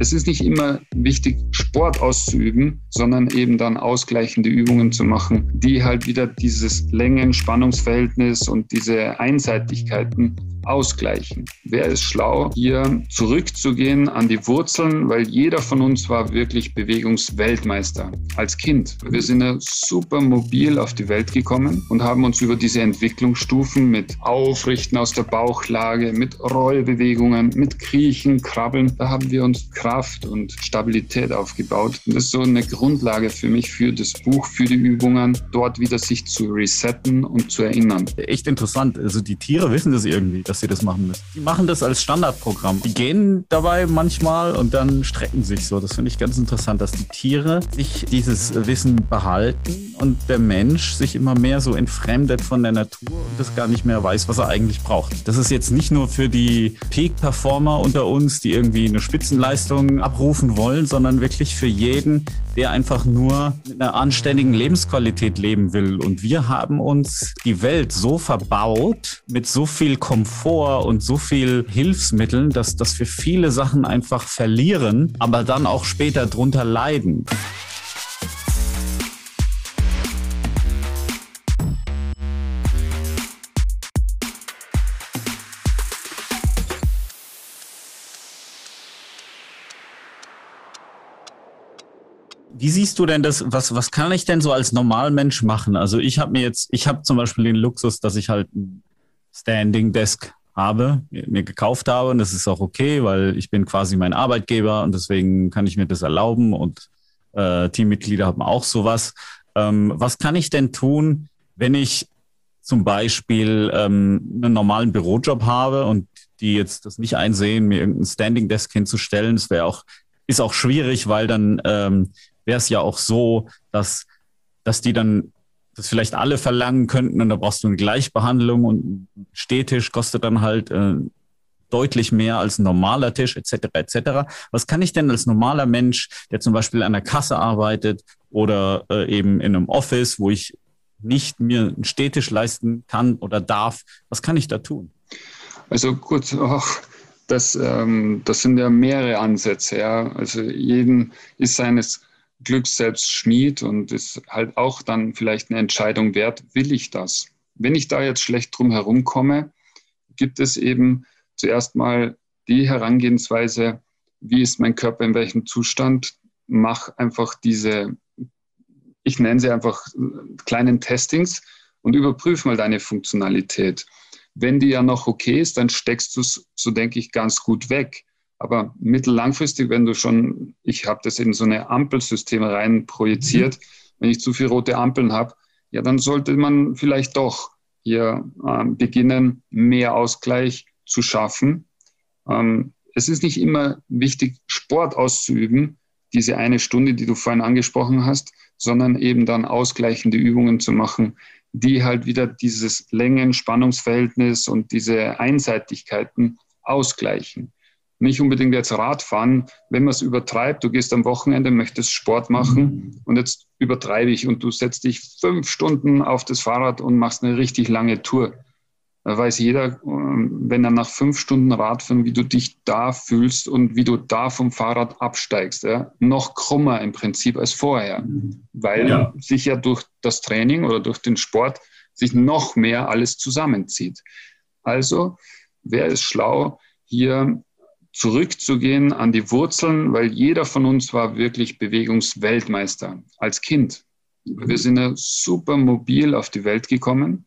es ist nicht immer wichtig, Sport auszuüben, sondern eben dann ausgleichende Übungen zu machen, die halt wieder dieses Längen-Spannungsverhältnis und diese Einseitigkeiten ausgleichen. Wer ist schlau, hier zurückzugehen an die Wurzeln, weil jeder von uns war wirklich Bewegungsweltmeister als Kind. Wir sind ja super mobil auf die Welt gekommen und haben uns über diese Entwicklungsstufen mit Aufrichten aus der Bauchlage, mit Rollbewegungen, mit Kriechen, Krabbeln, da haben wir uns Kraft und Stabilität aufgebaut. Und das ist so eine Grundlage für mich für das Buch, für die Übungen, dort wieder sich zu resetten und zu erinnern. Echt interessant. Also die Tiere wissen das irgendwie dass sie das machen müssen. Die machen das als Standardprogramm. Die gehen dabei manchmal und dann strecken sich so. Das finde ich ganz interessant, dass die Tiere sich dieses Wissen behalten und der Mensch sich immer mehr so entfremdet von der Natur und das gar nicht mehr weiß, was er eigentlich braucht. Das ist jetzt nicht nur für die Peak-Performer unter uns, die irgendwie eine Spitzenleistung abrufen wollen, sondern wirklich für jeden, der einfach nur mit einer anständigen Lebensqualität leben will. Und wir haben uns die Welt so verbaut mit so viel Komfort, Komfort und so viel Hilfsmitteln, dass, dass wir viele Sachen einfach verlieren, aber dann auch später drunter leiden. Wie siehst du denn das? Was, was kann ich denn so als Normalmensch machen? Also ich habe mir jetzt, ich habe zum Beispiel den Luxus, dass ich halt Standing Desk habe, mir gekauft habe. Und das ist auch okay, weil ich bin quasi mein Arbeitgeber und deswegen kann ich mir das erlauben und äh, Teammitglieder haben auch sowas. Ähm, was kann ich denn tun, wenn ich zum Beispiel ähm, einen normalen Bürojob habe und die jetzt das nicht einsehen, mir irgendein Standing Desk hinzustellen? Das wäre auch, ist auch schwierig, weil dann ähm, wäre es ja auch so, dass, dass die dann das vielleicht alle verlangen könnten und da brauchst du eine Gleichbehandlung und Stehtisch kostet dann halt äh, deutlich mehr als ein normaler Tisch etc. etc. Was kann ich denn als normaler Mensch, der zum Beispiel an der Kasse arbeitet oder äh, eben in einem Office, wo ich nicht mir einen Stehtisch leisten kann oder darf, was kann ich da tun? Also gut, oh, das, ähm, das sind ja mehrere Ansätze. Ja. Also jeden ist seines Glücks selbst Schmied und ist halt auch dann vielleicht eine Entscheidung wert, will ich das? Wenn ich da jetzt schlecht drum herumkomme, gibt es eben zuerst mal die Herangehensweise, wie ist mein Körper in welchem Zustand? Mach einfach diese, ich nenne sie einfach kleinen Testings und überprüf mal deine Funktionalität. Wenn die ja noch okay ist, dann steckst du es, so denke ich, ganz gut weg. Aber mittellangfristig, wenn du schon, ich habe das in so eine Ampelsysteme rein projiziert, mhm. wenn ich zu viele rote Ampeln habe, ja, dann sollte man vielleicht doch hier äh, beginnen, mehr Ausgleich zu schaffen. Ähm, es ist nicht immer wichtig, Sport auszuüben, diese eine Stunde, die du vorhin angesprochen hast, sondern eben dann ausgleichende Übungen zu machen, die halt wieder dieses Längen-Spannungsverhältnis und diese Einseitigkeiten ausgleichen nicht unbedingt jetzt Radfahren, wenn man es übertreibt, du gehst am Wochenende, möchtest Sport machen und jetzt übertreibe ich und du setzt dich fünf Stunden auf das Fahrrad und machst eine richtig lange Tour. Da weiß jeder, ähm, wenn er nach fünf Stunden Radfahren, wie du dich da fühlst und wie du da vom Fahrrad absteigst. Ja? Noch krummer im Prinzip als vorher, weil ja. sich ja durch das Training oder durch den Sport sich noch mehr alles zusammenzieht. Also, wer ist schlau, hier zurückzugehen an die Wurzeln, weil jeder von uns war wirklich Bewegungsweltmeister als Kind. Wir sind ja super mobil auf die Welt gekommen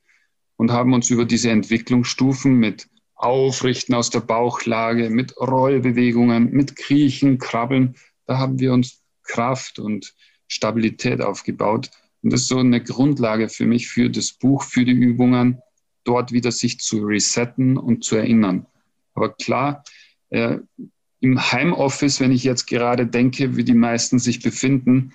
und haben uns über diese Entwicklungsstufen mit Aufrichten aus der Bauchlage, mit Rollbewegungen, mit Kriechen, Krabbeln, da haben wir uns Kraft und Stabilität aufgebaut. Und das ist so eine Grundlage für mich, für das Buch, für die Übungen, dort wieder sich zu resetten und zu erinnern. Aber klar, äh, im Heimoffice, wenn ich jetzt gerade denke, wie die meisten sich befinden,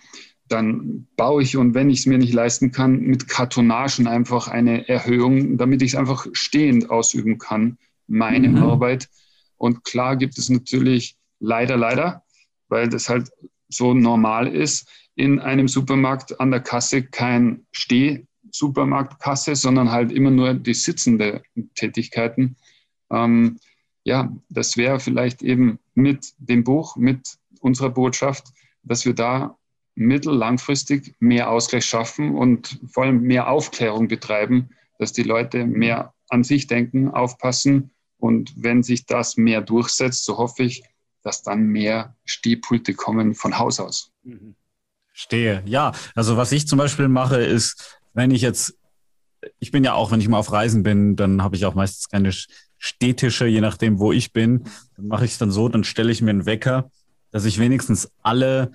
dann baue ich und wenn ich es mir nicht leisten kann, mit Kartonagen einfach eine Erhöhung, damit ich es einfach stehend ausüben kann, meine mhm. Arbeit. Und klar gibt es natürlich leider, leider, weil das halt so normal ist, in einem Supermarkt an der Kasse kein Steh-Supermarktkasse, sondern halt immer nur die sitzende Tätigkeiten. Ähm, ja, das wäre vielleicht eben mit dem Buch, mit unserer Botschaft, dass wir da mittel-, langfristig mehr Ausgleich schaffen und vor allem mehr Aufklärung betreiben, dass die Leute mehr an sich denken, aufpassen. Und wenn sich das mehr durchsetzt, so hoffe ich, dass dann mehr Stehpulte kommen von Haus aus. Mhm. Stehe. Ja, also was ich zum Beispiel mache, ist, wenn ich jetzt, ich bin ja auch, wenn ich mal auf Reisen bin, dann habe ich auch meistens keine Städtische, je nachdem, wo ich bin. Dann mache ich es dann so, dann stelle ich mir einen Wecker, dass ich wenigstens alle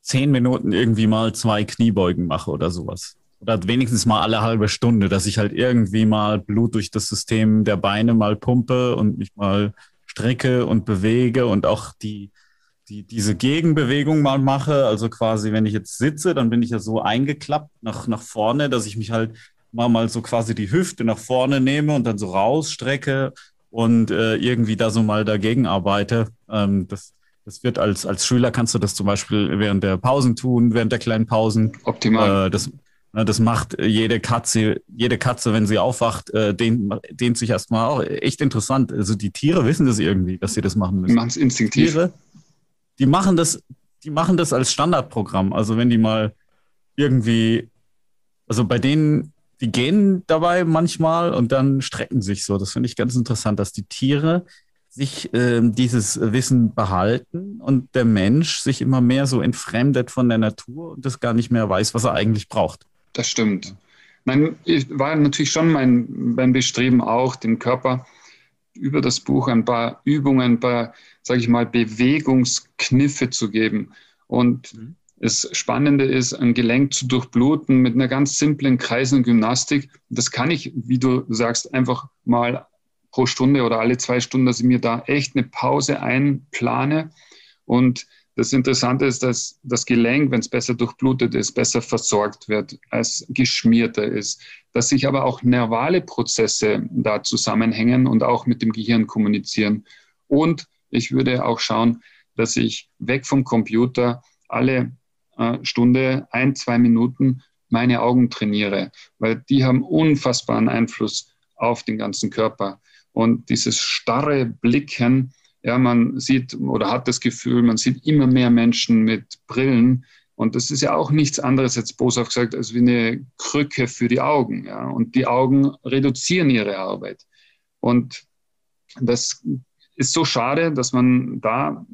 zehn Minuten irgendwie mal zwei Kniebeugen mache oder sowas. Oder wenigstens mal alle halbe Stunde, dass ich halt irgendwie mal Blut durch das System der Beine mal pumpe und mich mal strecke und bewege und auch die, die, diese Gegenbewegung mal mache. Also quasi, wenn ich jetzt sitze, dann bin ich ja so eingeklappt nach, nach vorne, dass ich mich halt mal, mal so quasi die Hüfte nach vorne nehme und dann so rausstrecke und äh, irgendwie da so mal dagegen arbeite. Ähm, das, das wird als, als Schüler kannst du das zum Beispiel während der Pausen tun, während der kleinen Pausen. Optimal. Äh, das, ne, das macht jede Katze, jede Katze, wenn sie aufwacht, äh, dehnt, dehnt sich erstmal auch. Echt interessant. Also die Tiere wissen das irgendwie, dass sie das machen müssen. Die machen es instinktiv. Tiere, die machen das, die machen das als Standardprogramm. Also wenn die mal irgendwie, also bei denen, die gehen dabei manchmal und dann strecken sich so. Das finde ich ganz interessant, dass die Tiere sich äh, dieses Wissen behalten und der Mensch sich immer mehr so entfremdet von der Natur und das gar nicht mehr weiß, was er eigentlich braucht. Das stimmt. Nein, war natürlich schon mein, mein Bestreben auch, dem Körper über das Buch ein paar Übungen, ein paar, sage ich mal, Bewegungskniffe zu geben. Und mhm. Das Spannende ist, ein Gelenk zu durchbluten mit einer ganz simplen kreisenden Gymnastik. Das kann ich, wie du sagst, einfach mal pro Stunde oder alle zwei Stunden, dass ich mir da echt eine Pause einplane. Und das Interessante ist, dass das Gelenk, wenn es besser durchblutet ist, besser versorgt wird, als geschmierter ist. Dass sich aber auch nervale Prozesse da zusammenhängen und auch mit dem Gehirn kommunizieren. Und ich würde auch schauen, dass ich weg vom Computer alle Stunde, ein, zwei Minuten meine Augen trainiere, weil die haben unfassbaren Einfluss auf den ganzen Körper. Und dieses starre Blicken, ja, man sieht oder hat das Gefühl, man sieht immer mehr Menschen mit Brillen. Und das ist ja auch nichts anderes, jetzt boshaft gesagt, als wie eine Krücke für die Augen. Ja. Und die Augen reduzieren ihre Arbeit. Und das ist so schade, dass man da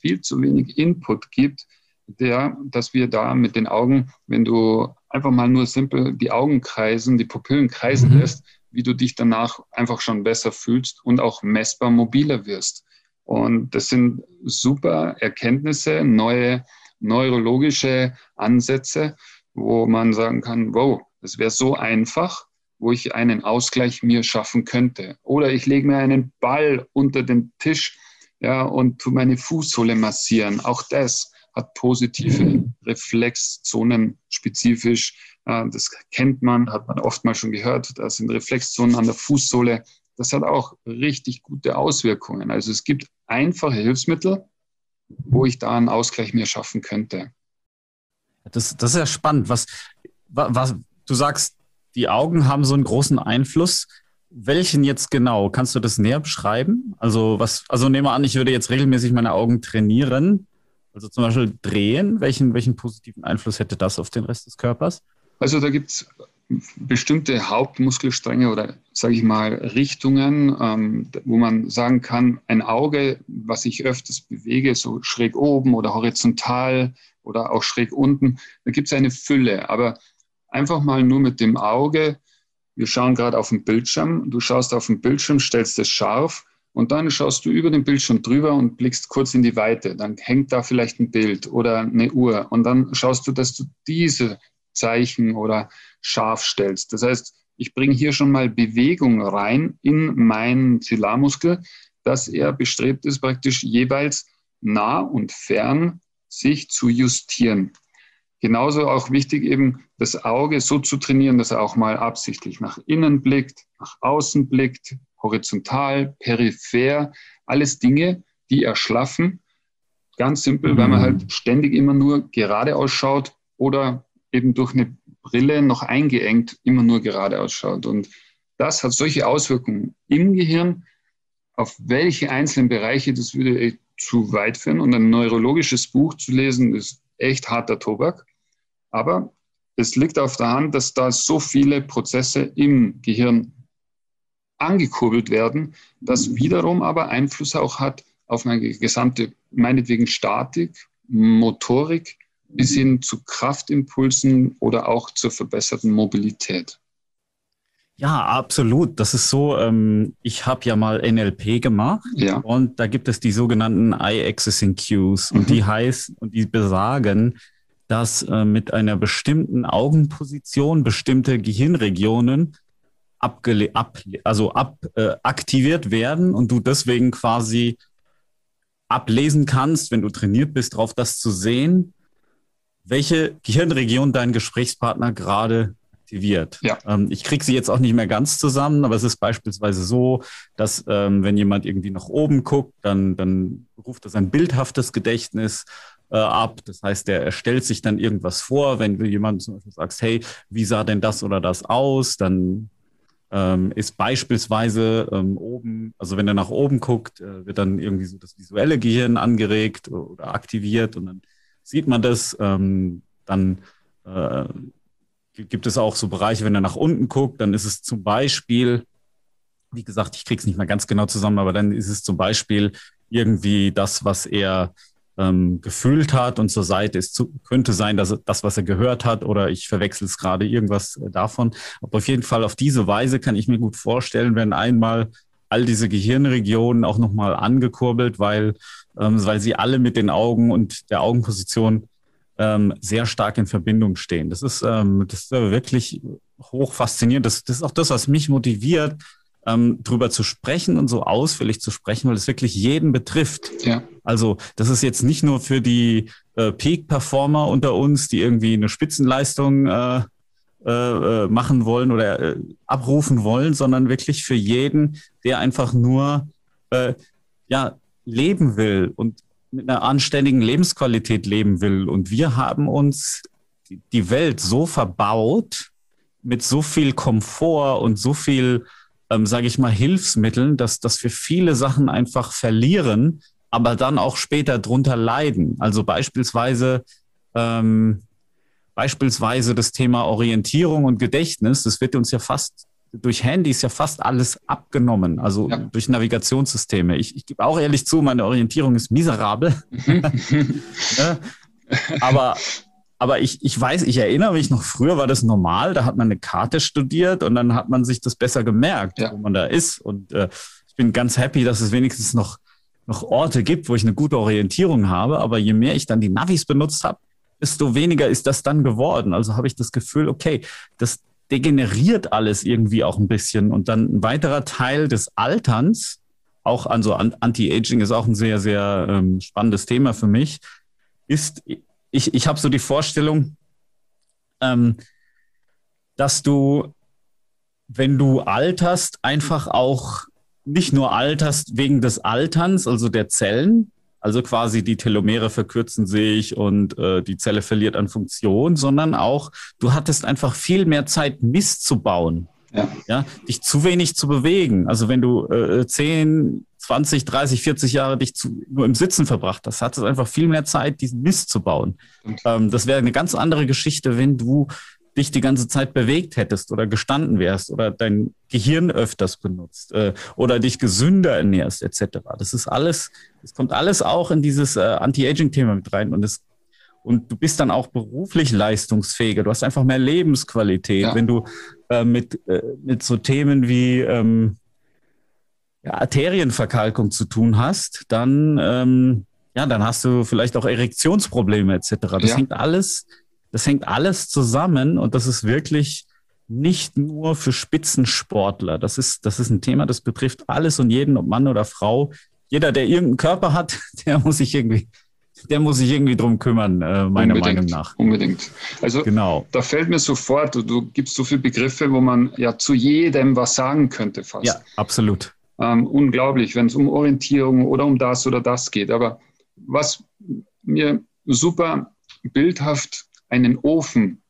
viel zu wenig Input gibt, der, dass wir da mit den Augen, wenn du einfach mal nur simpel die Augen kreisen, die Pupillen kreisen mhm. lässt, wie du dich danach einfach schon besser fühlst und auch messbar mobiler wirst. Und das sind super Erkenntnisse, neue neurologische Ansätze, wo man sagen kann, wow, das wäre so einfach, wo ich einen Ausgleich mir schaffen könnte. Oder ich lege mir einen Ball unter den Tisch ja, und tu meine Fußsohle massieren. Auch das hat positive Reflexzonen spezifisch das kennt man, hat man oft mal schon gehört. Da sind Reflexzonen an der Fußsohle. Das hat auch richtig gute Auswirkungen. Also es gibt einfache Hilfsmittel, wo ich da einen Ausgleich mir schaffen könnte. Das, das ist ja spannend. Was, was, du sagst, die Augen haben so einen großen Einfluss. Welchen jetzt genau? Kannst du das näher beschreiben? Also, was, also nehme an, ich würde jetzt regelmäßig meine Augen trainieren. Also zum Beispiel drehen. Welchen, welchen positiven Einfluss hätte das auf den Rest des Körpers? Also da gibt es bestimmte Hauptmuskelstränge oder sage ich mal Richtungen, ähm, wo man sagen kann, ein Auge, was ich öfters bewege, so schräg oben oder horizontal oder auch schräg unten, da gibt es eine Fülle. Aber einfach mal nur mit dem Auge, wir schauen gerade auf den Bildschirm, du schaust auf den Bildschirm, stellst es scharf und dann schaust du über den Bildschirm drüber und blickst kurz in die Weite. Dann hängt da vielleicht ein Bild oder eine Uhr und dann schaust du, dass du diese Zeichen oder scharf stellst. Das heißt, ich bringe hier schon mal Bewegung rein in meinen Zillarmuskel, dass er bestrebt ist, praktisch jeweils nah und fern sich zu justieren. Genauso auch wichtig eben, das Auge so zu trainieren, dass er auch mal absichtlich nach innen blickt, nach außen blickt, horizontal, peripher, alles Dinge, die erschlaffen. Ganz simpel, weil man mhm. halt ständig immer nur gerade ausschaut oder eben durch eine Brille noch eingeengt immer nur gerade ausschaut. Und das hat solche Auswirkungen im Gehirn. Auf welche einzelnen Bereiche, das würde zu weit führen und ein neurologisches Buch zu lesen ist echt harter Tobak. Aber es liegt auf der Hand, dass da so viele Prozesse im Gehirn angekurbelt werden, das wiederum aber Einfluss auch hat auf meine gesamte, meinetwegen Statik, Motorik bis hin zu Kraftimpulsen oder auch zur verbesserten Mobilität. Ja, absolut. Das ist so, ähm, ich habe ja mal NLP gemacht ja. und da gibt es die sogenannten Eye-Accessing Cues und mhm. die heißen und die besagen, dass äh, mit einer bestimmten Augenposition bestimmte Gehirnregionen abgele ab, also ab, äh, aktiviert werden und du deswegen quasi ablesen kannst, wenn du trainiert bist, darauf das zu sehen, welche Gehirnregion dein Gesprächspartner gerade aktiviert. Ja. Ähm, ich kriege sie jetzt auch nicht mehr ganz zusammen, aber es ist beispielsweise so, dass ähm, wenn jemand irgendwie nach oben guckt, dann, dann ruft das ein bildhaftes Gedächtnis äh, ab. Das heißt, der stellt sich dann irgendwas vor. Wenn du jemandem zum Beispiel sagst, hey, wie sah denn das oder das aus, dann ähm, ist beispielsweise ähm, oben, also wenn er nach oben guckt, äh, wird dann irgendwie so das visuelle Gehirn angeregt oder aktiviert und dann sieht man das. Ähm, dann äh, gibt es auch so Bereiche, wenn er nach unten guckt, dann ist es zum Beispiel, wie gesagt, ich kriege es nicht mehr ganz genau zusammen, aber dann ist es zum Beispiel irgendwie das, was er ähm, gefühlt hat und zur Seite ist, zu, könnte sein, dass das, was er gehört hat, oder ich verwechsel es gerade irgendwas äh, davon. Aber auf jeden Fall auf diese Weise kann ich mir gut vorstellen, wenn einmal all diese Gehirnregionen auch nochmal angekurbelt, weil, ähm, weil sie alle mit den Augen und der Augenposition ähm, sehr stark in Verbindung stehen. Das ist, ähm, das ist wirklich hoch faszinierend. Das, das ist auch das, was mich motiviert, ähm, drüber zu sprechen und so ausführlich zu sprechen, weil es wirklich jeden betrifft. Ja. Also das ist jetzt nicht nur für die äh, Peak-Performer unter uns, die irgendwie eine Spitzenleistung äh, äh, äh machen wollen oder äh, abrufen wollen, sondern wirklich für jeden, der einfach nur äh, ja leben will und mit einer anständigen Lebensqualität leben will. Und wir haben uns die Welt so verbaut mit so viel Komfort und so viel, ähm, sage ich mal, Hilfsmitteln, dass, dass wir viele Sachen einfach verlieren, aber dann auch später drunter leiden. Also beispielsweise, ähm, beispielsweise das Thema Orientierung und Gedächtnis, das wird uns ja fast durch Handys ja fast alles abgenommen, also ja. durch Navigationssysteme. Ich, ich gebe auch ehrlich zu, meine Orientierung ist miserabel. ja, aber aber ich, ich weiß, ich erinnere mich noch, früher war das normal, da hat man eine Karte studiert und dann hat man sich das besser gemerkt, ja. wo man da ist. Und äh, ich bin ganz happy, dass es wenigstens noch, noch Orte gibt, wo ich eine gute Orientierung habe. Aber je mehr ich dann die Navis benutzt habe, desto weniger ist das dann geworden. Also habe ich das Gefühl, okay, das, degeneriert alles irgendwie auch ein bisschen. Und dann ein weiterer Teil des Alterns, auch also Anti-Aging ist auch ein sehr, sehr ähm, spannendes Thema für mich, ist, ich, ich habe so die Vorstellung, ähm, dass du, wenn du alterst, einfach auch nicht nur alterst wegen des Alterns, also der Zellen, also quasi die Telomere verkürzen sich und äh, die Zelle verliert an Funktion, sondern auch, du hattest einfach viel mehr Zeit, Mist zu bauen. Ja. ja dich zu wenig zu bewegen. Also wenn du äh, 10, 20, 30, 40 Jahre dich zu, nur im Sitzen verbracht hast, hattest du einfach viel mehr Zeit, diesen Mist zu bauen. Ähm, das wäre eine ganz andere Geschichte, wenn du dich die ganze Zeit bewegt hättest oder gestanden wärst oder dein Gehirn öfters benutzt äh, oder dich gesünder ernährst etc. Das ist alles, es kommt alles auch in dieses äh, Anti-Aging-Thema mit rein und es und du bist dann auch beruflich leistungsfähiger. Du hast einfach mehr Lebensqualität, ja. wenn du äh, mit, äh, mit so Themen wie ähm, ja, Arterienverkalkung zu tun hast, dann ähm, ja, dann hast du vielleicht auch Erektionsprobleme etc. Das ja. hängt alles das hängt alles zusammen und das ist wirklich nicht nur für Spitzensportler. Das ist, das ist ein Thema, das betrifft alles und jeden, ob Mann oder Frau. Jeder, der irgendeinen Körper hat, der muss sich irgendwie, der muss sich irgendwie drum kümmern, äh, meiner unbedingt, Meinung nach. Unbedingt. Also genau. da fällt mir sofort, du, du gibst so viele Begriffe, wo man ja zu jedem was sagen könnte fast. Ja, absolut. Ähm, unglaublich, wenn es um Orientierung oder um das oder das geht. Aber was mir super bildhaft einen Ofen,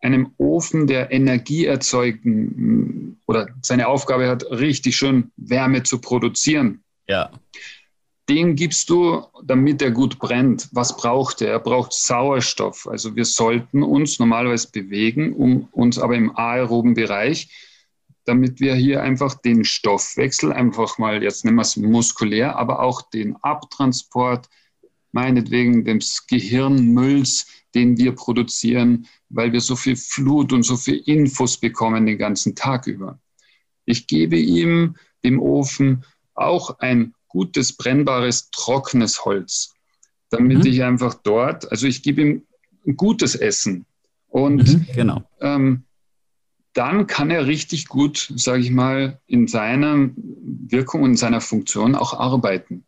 einem Ofen, der Energie erzeugen oder seine Aufgabe hat, richtig schön Wärme zu produzieren. Ja. den gibst du, damit er gut brennt. Was braucht er? Er braucht Sauerstoff. Also wir sollten uns normalerweise bewegen, um uns aber im aeroben Bereich, damit wir hier einfach den Stoffwechsel einfach mal, jetzt nennen wir es muskulär, aber auch den Abtransport, meinetwegen des Gehirnmülls, den wir produzieren, weil wir so viel Flut und so viel Infos bekommen den ganzen Tag über. Ich gebe ihm, dem Ofen, auch ein gutes, brennbares, trockenes Holz, damit mhm. ich einfach dort, also ich gebe ihm ein gutes Essen. Und mhm, genau. ähm, dann kann er richtig gut, sage ich mal, in seiner Wirkung und seiner Funktion auch arbeiten.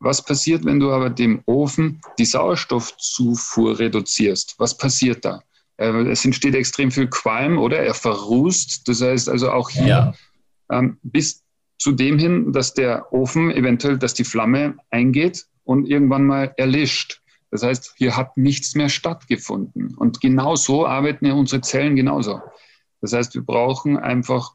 Was passiert, wenn du aber dem Ofen die Sauerstoffzufuhr reduzierst? Was passiert da? Es entsteht extrem viel Qualm oder er verrußt. Das heißt also auch hier ja. ähm, bis zu dem hin, dass der Ofen eventuell, dass die Flamme eingeht und irgendwann mal erlischt. Das heißt, hier hat nichts mehr stattgefunden. Und genau so arbeiten ja unsere Zellen genauso. Das heißt, wir brauchen einfach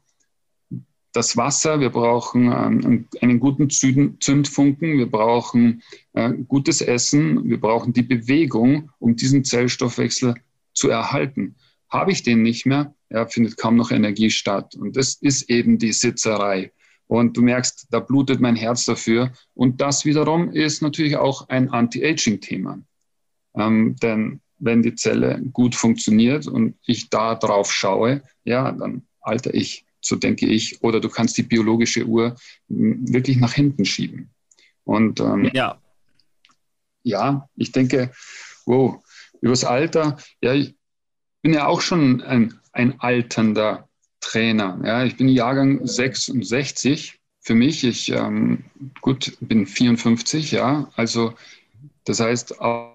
das Wasser, wir brauchen ähm, einen guten Zündfunken, wir brauchen äh, gutes Essen, wir brauchen die Bewegung, um diesen Zellstoffwechsel zu erhalten. Habe ich den nicht mehr, ja, findet kaum noch Energie statt. Und das ist eben die Sitzerei. Und du merkst, da blutet mein Herz dafür. Und das wiederum ist natürlich auch ein Anti-Aging-Thema. Ähm, denn wenn die Zelle gut funktioniert und ich da drauf schaue, ja, dann alter ich, so denke ich. Oder du kannst die biologische Uhr wirklich nach hinten schieben. Und ähm, ja. ja, ich denke, wow, übers Alter, ja, ich bin ja auch schon ein, ein alternder Trainer. Ja, ich bin Jahrgang 66. Für mich, ich ähm, gut bin 54, ja. Also das heißt, auch,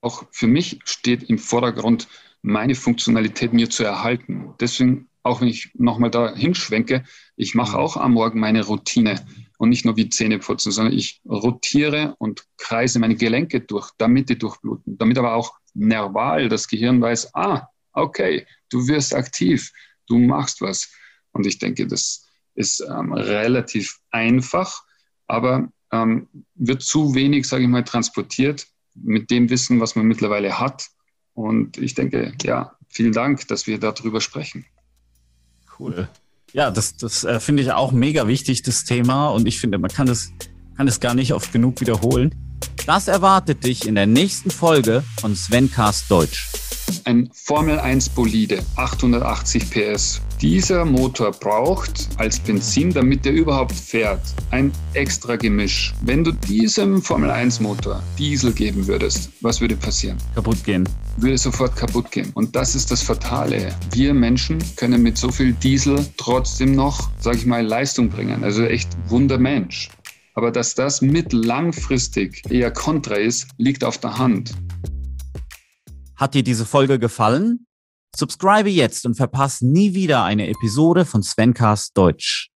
auch für mich steht im Vordergrund, meine Funktionalität mir zu erhalten. Deswegen, auch wenn ich nochmal da hinschwenke, ich mache auch am Morgen meine Routine und nicht nur wie Zähne putzen, sondern ich rotiere und kreise meine Gelenke durch, damit die durchbluten, damit aber auch nerval das Gehirn weiß, ah, okay, du wirst aktiv du machst was. Und ich denke, das ist ähm, relativ einfach, aber ähm, wird zu wenig, sage ich mal, transportiert mit dem Wissen, was man mittlerweile hat. Und ich denke, ja, vielen Dank, dass wir darüber sprechen. Cool. Ja, das, das äh, finde ich auch mega wichtig, das Thema. Und ich finde, man kann es kann es gar nicht oft genug wiederholen. Das erwartet dich in der nächsten Folge von Svencast Deutsch ein Formel 1 Bolide, 880 PS. Dieser Motor braucht als Benzin, damit er überhaupt fährt, ein extra Gemisch. Wenn du diesem Formel 1 Motor Diesel geben würdest, was würde passieren? Kaputt gehen. Würde sofort kaputt gehen. Und das ist das Fatale. Wir Menschen können mit so viel Diesel trotzdem noch, sag ich mal, Leistung bringen. Also echt Wundermensch. Aber dass das mittellangfristig eher kontra ist, liegt auf der Hand. Hat dir diese Folge gefallen? Subscribe jetzt und verpasse nie wieder eine Episode von Svencast Deutsch.